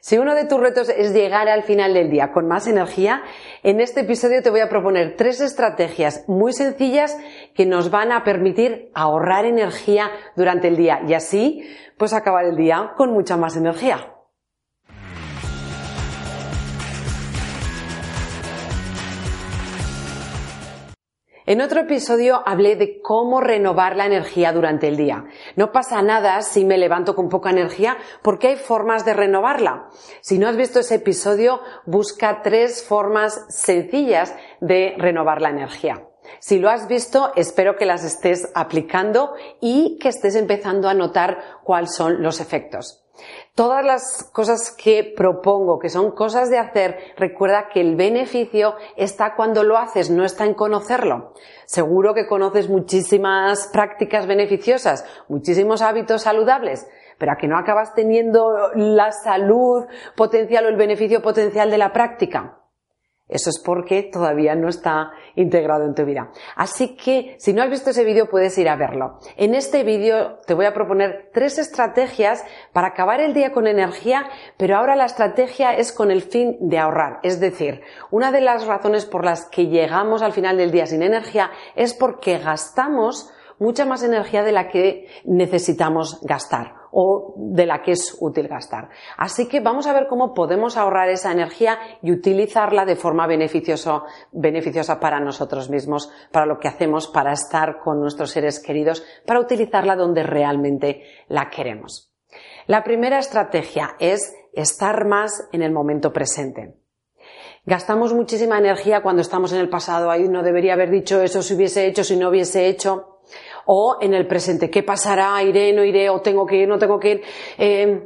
Si uno de tus retos es llegar al final del día con más energía, en este episodio te voy a proponer tres estrategias muy sencillas que nos van a permitir ahorrar energía durante el día y así pues acabar el día con mucha más energía. En otro episodio hablé de cómo renovar la energía durante el día. No pasa nada si me levanto con poca energía porque hay formas de renovarla. Si no has visto ese episodio, busca tres formas sencillas de renovar la energía. Si lo has visto, espero que las estés aplicando y que estés empezando a notar cuáles son los efectos. Todas las cosas que propongo, que son cosas de hacer, recuerda que el beneficio está cuando lo haces, no está en conocerlo. Seguro que conoces muchísimas prácticas beneficiosas, muchísimos hábitos saludables, pero a que no acabas teniendo la salud potencial o el beneficio potencial de la práctica. Eso es porque todavía no está integrado en tu vida. Así que si no has visto ese vídeo puedes ir a verlo. En este vídeo te voy a proponer tres estrategias para acabar el día con energía, pero ahora la estrategia es con el fin de ahorrar. Es decir, una de las razones por las que llegamos al final del día sin energía es porque gastamos mucha más energía de la que necesitamos gastar o de la que es útil gastar. Así que vamos a ver cómo podemos ahorrar esa energía y utilizarla de forma beneficiosa, beneficiosa para nosotros mismos, para lo que hacemos, para estar con nuestros seres queridos, para utilizarla donde realmente la queremos. La primera estrategia es estar más en el momento presente. Gastamos muchísima energía cuando estamos en el pasado, ahí no debería haber dicho eso si hubiese hecho, si no hubiese hecho o en el presente. ¿Qué pasará? ¿Iré? ¿No iré? ¿O tengo que ir? ¿No tengo que ir? Eh,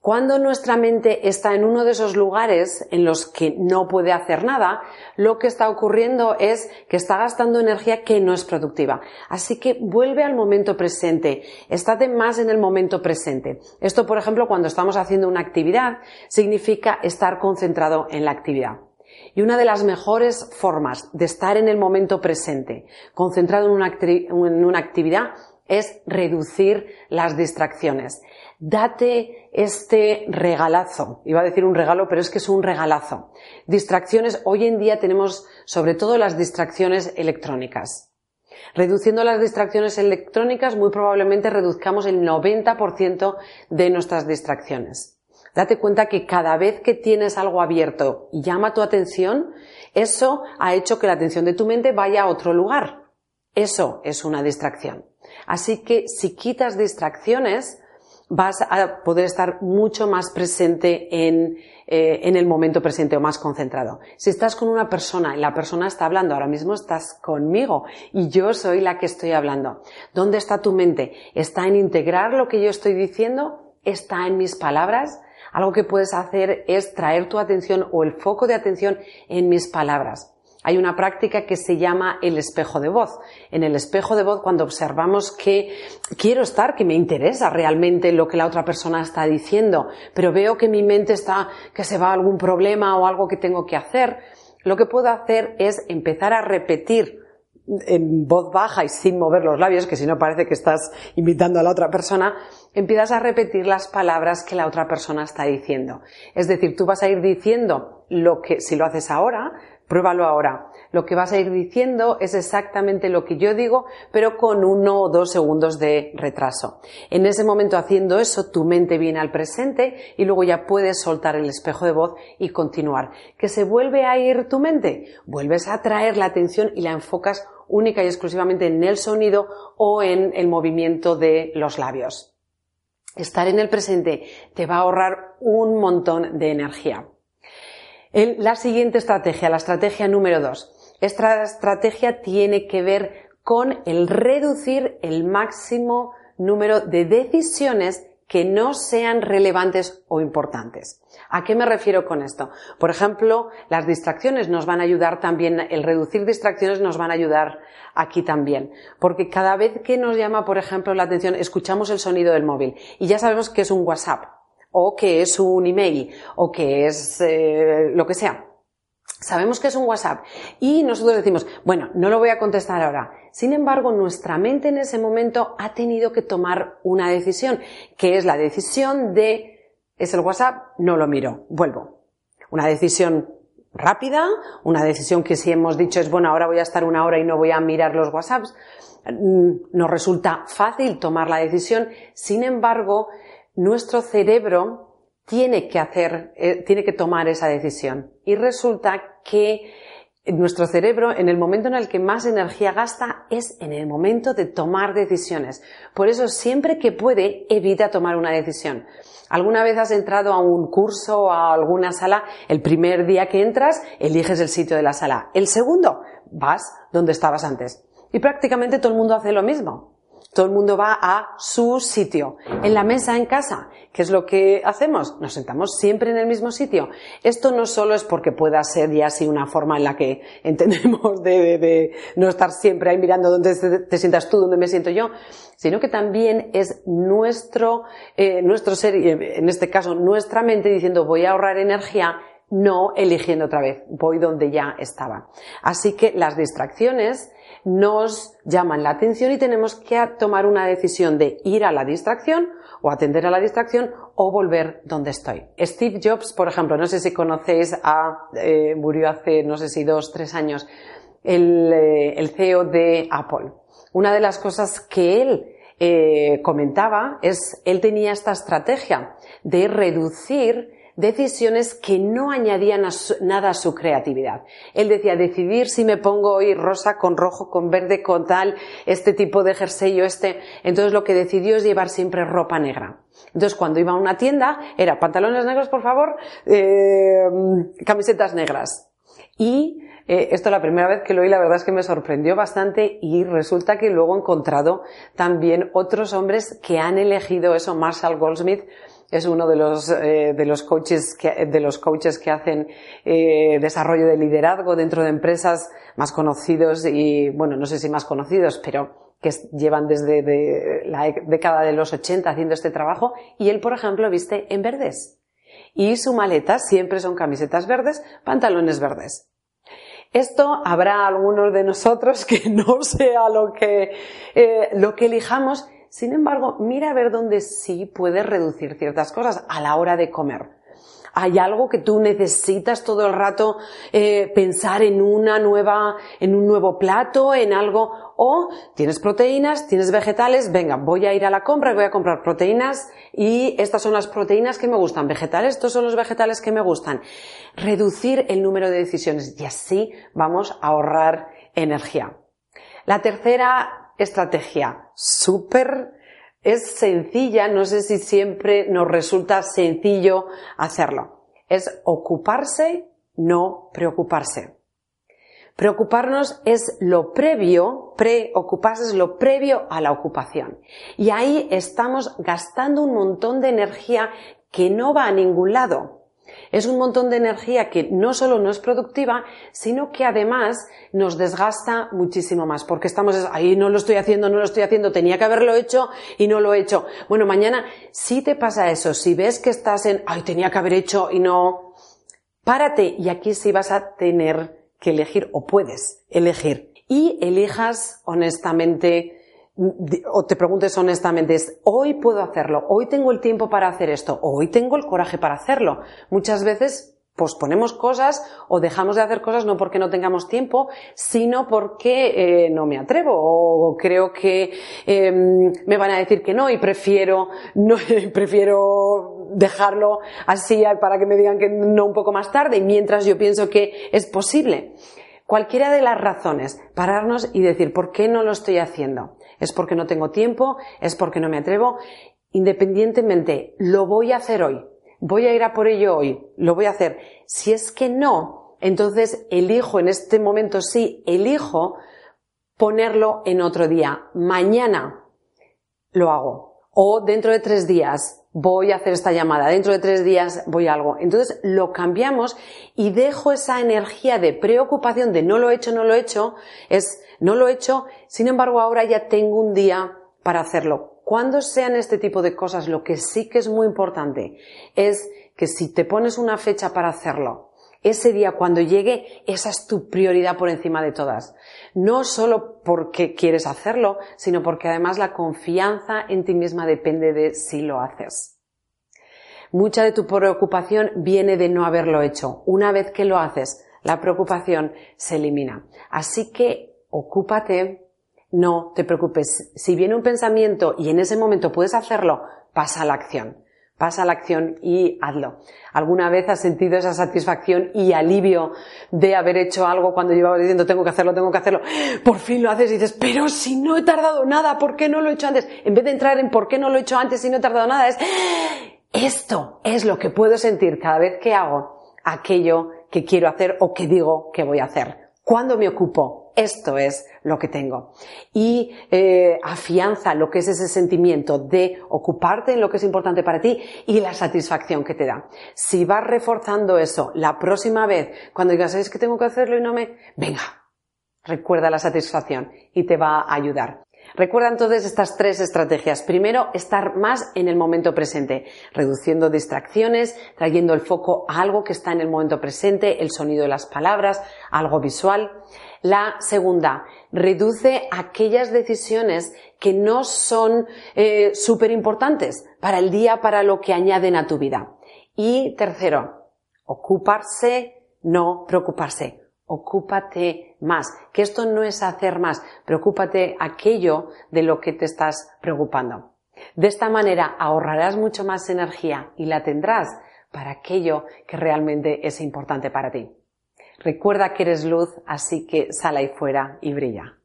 cuando nuestra mente está en uno de esos lugares en los que no puede hacer nada, lo que está ocurriendo es que está gastando energía que no es productiva. Así que vuelve al momento presente, estate más en el momento presente. Esto, por ejemplo, cuando estamos haciendo una actividad, significa estar concentrado en la actividad. Y una de las mejores formas de estar en el momento presente, concentrado en una, actividad, es reducir las distracciones. Date este regalazo. Iba a decir un regalo, pero es que es un regalazo. Distracciones, hoy en día tenemos sobre todo las distracciones electrónicas. Reduciendo las distracciones electrónicas, muy probablemente reduzcamos el 90% de nuestras distracciones. Date cuenta que cada vez que tienes algo abierto y llama tu atención, eso ha hecho que la atención de tu mente vaya a otro lugar. Eso es una distracción. Así que si quitas distracciones, vas a poder estar mucho más presente en, eh, en, el momento presente o más concentrado. Si estás con una persona y la persona está hablando, ahora mismo estás conmigo y yo soy la que estoy hablando. ¿Dónde está tu mente? ¿Está en integrar lo que yo estoy diciendo? ¿Está en mis palabras? Algo que puedes hacer es traer tu atención o el foco de atención en mis palabras. Hay una práctica que se llama el espejo de voz. En el espejo de voz, cuando observamos que quiero estar, que me interesa realmente lo que la otra persona está diciendo, pero veo que mi mente está, que se va a algún problema o algo que tengo que hacer, lo que puedo hacer es empezar a repetir en voz baja y sin mover los labios, que si no parece que estás invitando a la otra persona, empiezas a repetir las palabras que la otra persona está diciendo. Es decir, tú vas a ir diciendo lo que, si lo haces ahora, pruébalo ahora. Lo que vas a ir diciendo es exactamente lo que yo digo, pero con uno o dos segundos de retraso. En ese momento haciendo eso, tu mente viene al presente y luego ya puedes soltar el espejo de voz y continuar. ¿Que se vuelve a ir tu mente? Vuelves a traer la atención y la enfocas única y exclusivamente en el sonido o en el movimiento de los labios. Estar en el presente te va a ahorrar un montón de energía. La siguiente estrategia, la estrategia número dos. Esta estrategia tiene que ver con el reducir el máximo número de decisiones que no sean relevantes o importantes. ¿A qué me refiero con esto? Por ejemplo, las distracciones nos van a ayudar también, el reducir distracciones nos van a ayudar aquí también. Porque cada vez que nos llama, por ejemplo, la atención, escuchamos el sonido del móvil y ya sabemos que es un WhatsApp, o que es un email, o que es eh, lo que sea. Sabemos que es un WhatsApp y nosotros decimos, bueno, no lo voy a contestar ahora. Sin embargo, nuestra mente en ese momento ha tenido que tomar una decisión, que es la decisión de es el WhatsApp, no lo miro, vuelvo. Una decisión rápida, una decisión que si hemos dicho es, bueno, ahora voy a estar una hora y no voy a mirar los WhatsApps, mm, nos resulta fácil tomar la decisión. Sin embargo, nuestro cerebro tiene que hacer, eh, tiene que tomar esa decisión. Y resulta que nuestro cerebro, en el momento en el que más energía gasta, es en el momento de tomar decisiones. Por eso, siempre que puede, evita tomar una decisión. ¿Alguna vez has entrado a un curso o a alguna sala? El primer día que entras, eliges el sitio de la sala. El segundo, vas donde estabas antes. Y prácticamente todo el mundo hace lo mismo. Todo el mundo va a su sitio. En la mesa en casa, ¿qué es lo que hacemos? Nos sentamos siempre en el mismo sitio. Esto no solo es porque pueda ser ya así una forma en la que entendemos de, no estar siempre ahí mirando dónde te, sientas tú, dónde me siento yo, sino que también es nuestro, eh, nuestro ser, en este caso nuestra mente diciendo voy a ahorrar energía no eligiendo otra vez, voy donde ya estaba. Así que las distracciones nos llaman la atención y tenemos que tomar una decisión de ir a la distracción o atender a la distracción o volver donde estoy. Steve Jobs, por ejemplo, no sé si conocéis a, eh, murió hace, no sé si dos, tres años, el, eh, el CEO de Apple. Una de las cosas que él eh, comentaba es, él tenía esta estrategia de reducir decisiones que no añadían nada a su creatividad. Él decía, decidir si me pongo hoy rosa con rojo, con verde, con tal, este tipo de jersey o este. Entonces lo que decidió es llevar siempre ropa negra. Entonces cuando iba a una tienda era pantalones negros, por favor, eh, camisetas negras. Y eh, esto la primera vez que lo oí, la verdad es que me sorprendió bastante y resulta que luego he encontrado también otros hombres que han elegido eso. Marshall Goldsmith es uno de los, eh, de los coaches que, de los coaches que hacen eh, desarrollo de liderazgo dentro de empresas más conocidos y, bueno, no sé si más conocidos, pero que llevan desde la década de los 80 haciendo este trabajo y él, por ejemplo, viste en verdes. Y su maleta siempre son camisetas verdes, pantalones verdes. Esto habrá algunos de nosotros que no sea lo que, eh, lo que elijamos, sin embargo, mira a ver dónde sí puedes reducir ciertas cosas a la hora de comer. Hay algo que tú necesitas todo el rato eh, pensar en una nueva, en un nuevo plato, en algo, o tienes proteínas, tienes vegetales, venga, voy a ir a la compra y voy a comprar proteínas y estas son las proteínas que me gustan, vegetales, estos son los vegetales que me gustan. Reducir el número de decisiones y así vamos a ahorrar energía. La tercera estrategia súper, es sencilla, no sé si siempre nos resulta sencillo hacerlo. Es ocuparse, no preocuparse. Preocuparnos es lo previo, preocuparse es lo previo a la ocupación. Y ahí estamos gastando un montón de energía que no va a ningún lado. Es un montón de energía que no solo no es productiva, sino que además nos desgasta muchísimo más, porque estamos ahí, no lo estoy haciendo, no lo estoy haciendo, tenía que haberlo hecho y no lo he hecho. Bueno, mañana, si te pasa eso, si ves que estás en, ay, tenía que haber hecho y no, párate y aquí sí vas a tener que elegir o puedes elegir y elijas honestamente o te preguntes honestamente, es hoy puedo hacerlo, hoy tengo el tiempo para hacer esto, hoy tengo el coraje para hacerlo. Muchas veces posponemos cosas o dejamos de hacer cosas no porque no tengamos tiempo, sino porque eh, no me atrevo o creo que em, me van a decir que no y prefiero no prefiero dejarlo así para que me digan que no un poco más tarde mientras yo pienso que es posible. Cualquiera de las razones, pararnos y decir por qué no lo estoy haciendo es porque no tengo tiempo, es porque no me atrevo. Independientemente, lo voy a hacer hoy. Voy a ir a por ello hoy. Lo voy a hacer. Si es que no, entonces elijo en este momento, sí, elijo ponerlo en otro día. Mañana lo hago. O dentro de tres días voy a hacer esta llamada. Dentro de tres días voy a algo. Entonces lo cambiamos y dejo esa energía de preocupación de no lo he hecho, no lo he hecho. Es no lo he hecho, sin embargo ahora ya tengo un día para hacerlo. Cuando sean este tipo de cosas, lo que sí que es muy importante es que si te pones una fecha para hacerlo, ese día cuando llegue, esa es tu prioridad por encima de todas. No solo porque quieres hacerlo, sino porque además la confianza en ti misma depende de si lo haces. Mucha de tu preocupación viene de no haberlo hecho. Una vez que lo haces, la preocupación se elimina. Así que ocúpate, no te preocupes. Si viene un pensamiento y en ese momento puedes hacerlo, pasa a la acción. Pasa a la acción y hazlo. ¿Alguna vez has sentido esa satisfacción y alivio de haber hecho algo cuando llevabas diciendo tengo que hacerlo, tengo que hacerlo? Por fin lo haces y dices, pero si no he tardado nada, ¿por qué no lo he hecho antes? En vez de entrar en por qué no lo he hecho antes y no he tardado nada, es esto es lo que puedo sentir cada vez que hago aquello que quiero hacer o que digo que voy a hacer. ¿Cuándo me ocupo? Esto es lo que tengo. Y eh, afianza lo que es ese sentimiento de ocuparte en lo que es importante para ti y la satisfacción que te da. Si vas reforzando eso la próxima vez, cuando digas, es que tengo que hacerlo y no me... Venga, recuerda la satisfacción y te va a ayudar. Recuerda entonces estas tres estrategias. Primero, estar más en el momento presente, reduciendo distracciones, trayendo el foco a algo que está en el momento presente, el sonido de las palabras, algo visual. La segunda, reduce aquellas decisiones que no son eh, súper importantes para el día, para lo que añaden a tu vida. Y tercero, ocuparse, no preocuparse ocúpate más, que esto no es hacer más, preocúpate aquello de lo que te estás preocupando. De esta manera ahorrarás mucho más energía y la tendrás para aquello que realmente es importante para ti. Recuerda que eres luz, así que sal ahí fuera y brilla.